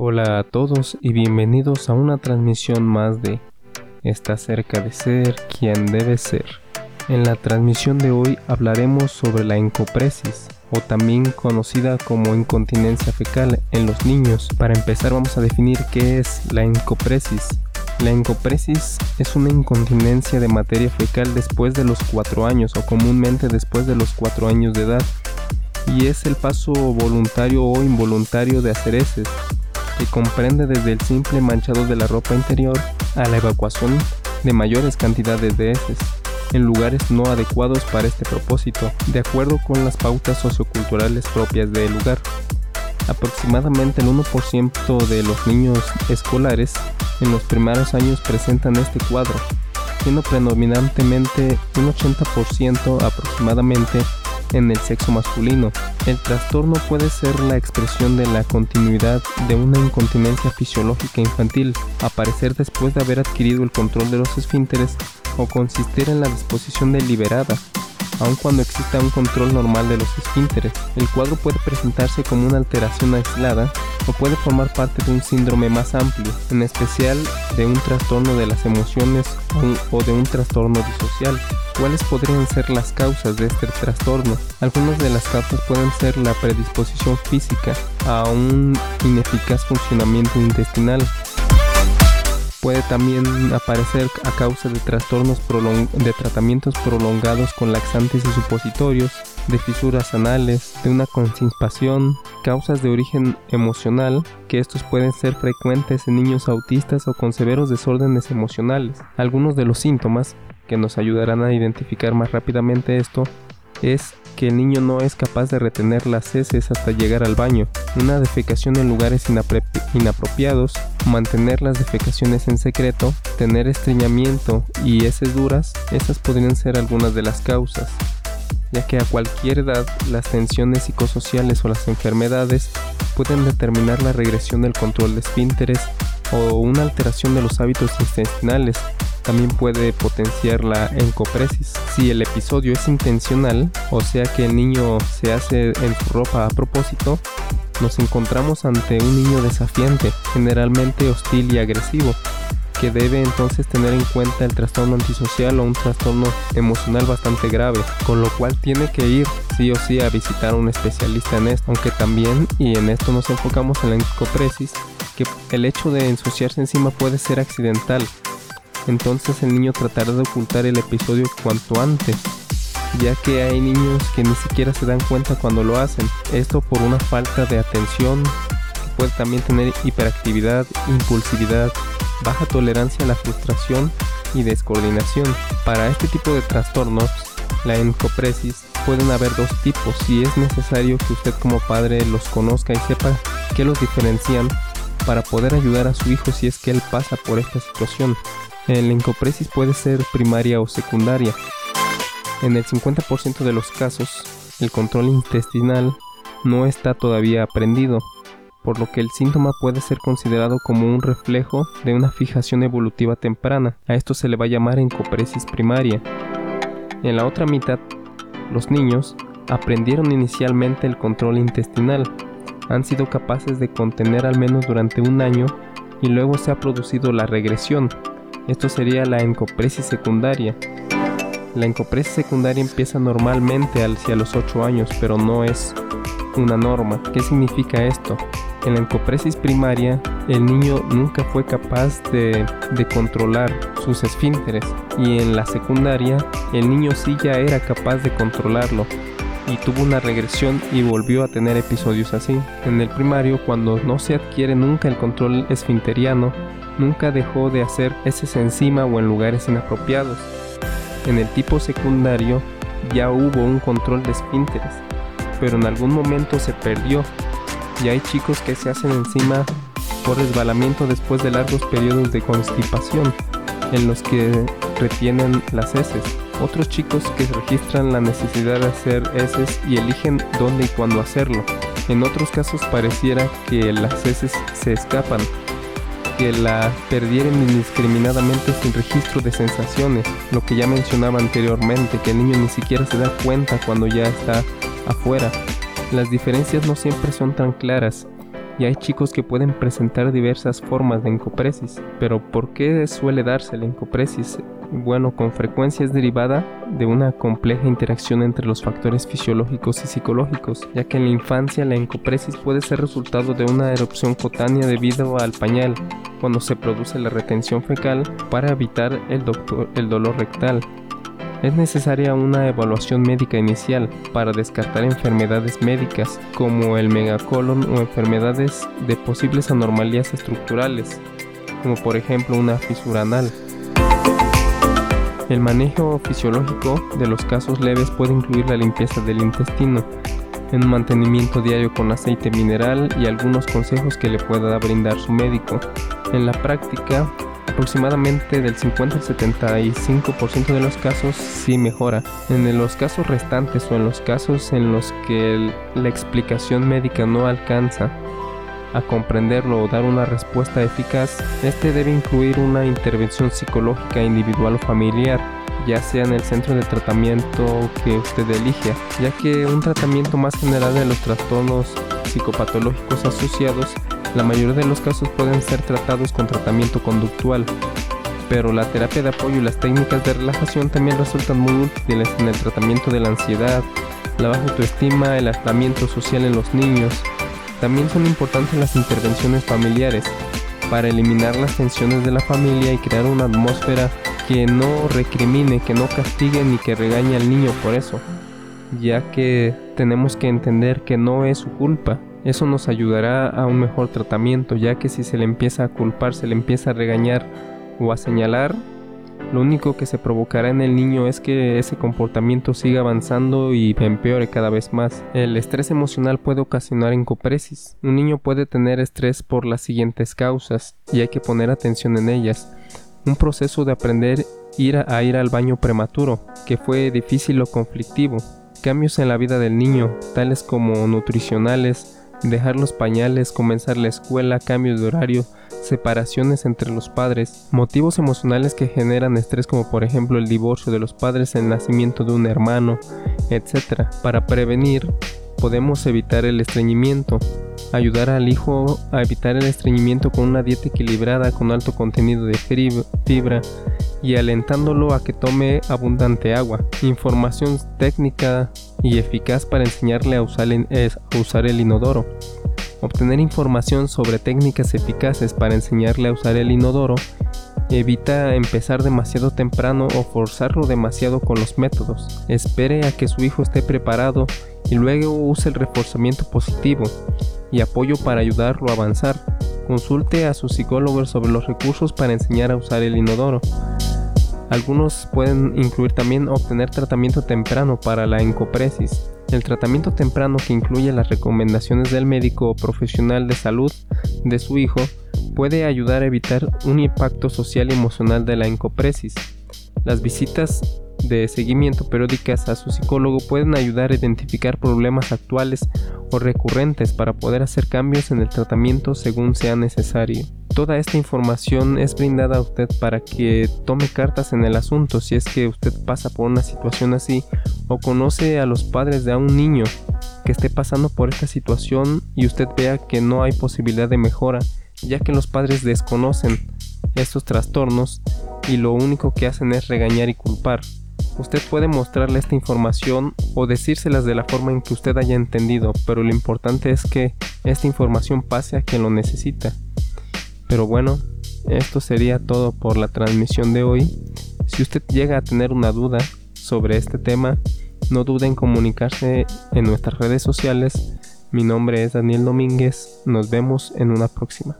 Hola a todos y bienvenidos a una transmisión más de Está cerca de ser quien debe ser. En la transmisión de hoy hablaremos sobre la encopresis o también conocida como incontinencia fecal en los niños. Para empezar vamos a definir qué es la encopresis. La encopresis es una incontinencia de materia fecal después de los 4 años o comúnmente después de los 4 años de edad y es el paso voluntario o involuntario de hacer heces que comprende desde el simple manchado de la ropa interior a la evacuación de mayores cantidades de heces en lugares no adecuados para este propósito, de acuerdo con las pautas socioculturales propias del lugar. Aproximadamente el 1% de los niños escolares en los primeros años presentan este cuadro, siendo predominantemente un 80% aproximadamente en el sexo masculino. El trastorno puede ser la expresión de la continuidad de una incontinencia fisiológica infantil, aparecer después de haber adquirido el control de los esfínteres o consistir en la disposición deliberada aun cuando exista un control normal de los esfínteres. El cuadro puede presentarse como una alteración aislada o puede formar parte de un síndrome más amplio, en especial de un trastorno de las emociones o de un trastorno disocial. ¿Cuáles podrían ser las causas de este trastorno? Algunas de las causas pueden ser la predisposición física a un ineficaz funcionamiento intestinal, Puede también aparecer a causa de trastornos de tratamientos prolongados con laxantes y supositorios, de fisuras anales, de una constipación, causas de origen emocional, que estos pueden ser frecuentes en niños autistas o con severos desórdenes emocionales. Algunos de los síntomas que nos ayudarán a identificar más rápidamente esto es que el niño no es capaz de retener las heces hasta llegar al baño, una defecación en lugares inapropiados, mantener las defecaciones en secreto, tener estreñimiento y heces duras, esas podrían ser algunas de las causas ya que a cualquier edad las tensiones psicosociales o las enfermedades pueden determinar la regresión del control de esfínteres o una alteración de los hábitos intestinales, también puede potenciar la encopresis. Si el episodio es intencional, o sea que el niño se hace en su ropa a propósito, nos encontramos ante un niño desafiante, generalmente hostil y agresivo, que debe entonces tener en cuenta el trastorno antisocial o un trastorno emocional bastante grave, con lo cual tiene que ir sí o sí a visitar a un especialista en esto, aunque también, y en esto nos enfocamos en la encopresis, que el hecho de ensuciarse encima puede ser accidental, entonces el niño tratará de ocultar el episodio cuanto antes, ya que hay niños que ni siquiera se dan cuenta cuando lo hacen. Esto por una falta de atención, puede también tener hiperactividad, impulsividad, baja tolerancia a la frustración y descoordinación. Para este tipo de trastornos, la encopresis pueden haber dos tipos y es necesario que usted como padre los conozca y sepa qué los diferencian para poder ayudar a su hijo si es que él pasa por esta situación. La encopresis puede ser primaria o secundaria. En el 50% de los casos, el control intestinal no está todavía aprendido, por lo que el síntoma puede ser considerado como un reflejo de una fijación evolutiva temprana. A esto se le va a llamar encopresis primaria. En la otra mitad, los niños aprendieron inicialmente el control intestinal, han sido capaces de contener al menos durante un año y luego se ha producido la regresión, esto sería la encopresis secundaria. La encopresis secundaria empieza normalmente hacia los 8 años, pero no es una norma. ¿Qué significa esto? En la encopresis primaria, el niño nunca fue capaz de, de, controlar sus esfínteres y en la secundaria, el niño sí ya era capaz de controlarlo y tuvo una regresión y volvió a tener episodios así. En el primario, cuando no se adquiere nunca el control esfinteriano, nunca dejó de hacer heces encima o en lugares inapropiados. En el tipo secundario ya hubo un control de esfínteres, pero en algún momento se perdió y hay chicos que se hacen encima por resbalamiento después de largos periodos de constipación en los que retienen las heces. Otros chicos que registran la necesidad de hacer heces y eligen dónde y cuándo hacerlo. En otros casos pareciera que las heces se escapan que la perdieran indiscriminadamente sin registro de sensaciones, lo que ya mencionaba anteriormente, que el niño ni siquiera se da cuenta cuando ya está afuera. Las diferencias no siempre son tan claras y hay chicos que pueden presentar diversas formas de encopresis. Pero ¿por qué suele darse la encopresis? Bueno, con frecuencia es derivada de una compleja interacción entre los factores fisiológicos y psicológicos, ya que en la infancia la encopresis puede ser resultado de una erupción cutánea debido al pañal, cuando se produce la retención fecal para evitar el, dolor rectal. Es necesaria una evaluación médica inicial para descartar enfermedades médicas como el megacolon o enfermedades de posibles anormalías estructurales, como por ejemplo una fisura anal. El manejo fisiológico de los casos leves puede incluir la limpieza del intestino, un mantenimiento diario con aceite mineral y algunos consejos que le pueda brindar su médico. En la práctica, aproximadamente del 50 al 75% de los casos sí mejora. En los casos restantes o en los casos en los que la explicación médica no alcanza a comprenderlo o dar una respuesta eficaz, este debe incluir una intervención psicológica individual o familiar, ya sea en el centro de tratamiento que usted elija, ya que un tratamiento más general de los trastornos psicopatológicos asociados, la mayoría de los casos pueden ser tratados con tratamiento conductual, pero la terapia de apoyo y las técnicas de relajación también resultan muy útiles en el tratamiento de la ansiedad, la baja autoestima, el aislamiento social en los niños, también son importantes las intervenciones familiares para eliminar las tensiones de la familia y crear una atmósfera que no recrimine, que no castigue ni que regañe al niño por eso, ya que tenemos que entender que no es su culpa. Eso nos ayudará a un mejor tratamiento, ya que si se le empieza a culpar, se le empieza a regañar o a señalar, lo único que se provocará en el niño es que ese comportamiento siga avanzando y empeore cada vez más. El estrés emocional puede ocasionar encopresis. Un niño puede tener estrés por las siguientes causas y hay que poner atención en ellas. Un proceso de aprender ir a, ir al baño prematuro, que fue difícil o conflictivo. Cambios en la vida del niño, tales como nutricionales, dejar los pañales, comenzar la escuela, cambios de horario, separaciones entre los padres, motivos emocionales que generan estrés como por ejemplo el divorcio de los padres, el nacimiento de un hermano, etc. Para prevenir, podemos evitar el estreñimiento, ayudar al hijo a evitar el estreñimiento con una dieta equilibrada con alto contenido de fibra y alentándolo a que tome abundante agua. Información técnica y eficaz para enseñarle a usar, a usar el inodoro. Obtener información sobre técnicas eficaces para enseñarle a usar el inodoro evita empezar demasiado temprano o forzarlo demasiado con los métodos. Espere a que su hijo esté preparado y luego use el reforzamiento positivo y apoyo para ayudarlo a avanzar. Consulte a su psicólogo sobre los recursos para enseñar a usar el inodoro. Algunos pueden incluir también obtener tratamiento temprano para la encopresis. El tratamiento temprano que incluye las recomendaciones del médico o profesional de salud de su hijo puede ayudar a evitar un impacto social y emocional de la encopresis. Las visitas de seguimiento periódicas a su psicólogo pueden ayudar a identificar problemas actuales o recurrentes para poder hacer cambios en el tratamiento según sea necesario. Toda esta información es brindada a usted para que tome cartas en el asunto si es que usted pasa por una situación así o conoce a los padres de un niño que esté pasando por esta situación y usted vea que no hay posibilidad de mejora, ya que los padres desconocen estos trastornos y lo único que hacen es regañar y culpar. Usted puede mostrarle esta información o decírselas de la forma en que usted haya entendido, pero lo importante es que esta información pase a quien lo necesita. Pero bueno, esto sería todo por la transmisión de hoy. Si usted llega a tener una duda sobre este tema, no dude en comunicarse en nuestras redes sociales. Mi nombre es Daniel Domínguez. Nos vemos en una próxima.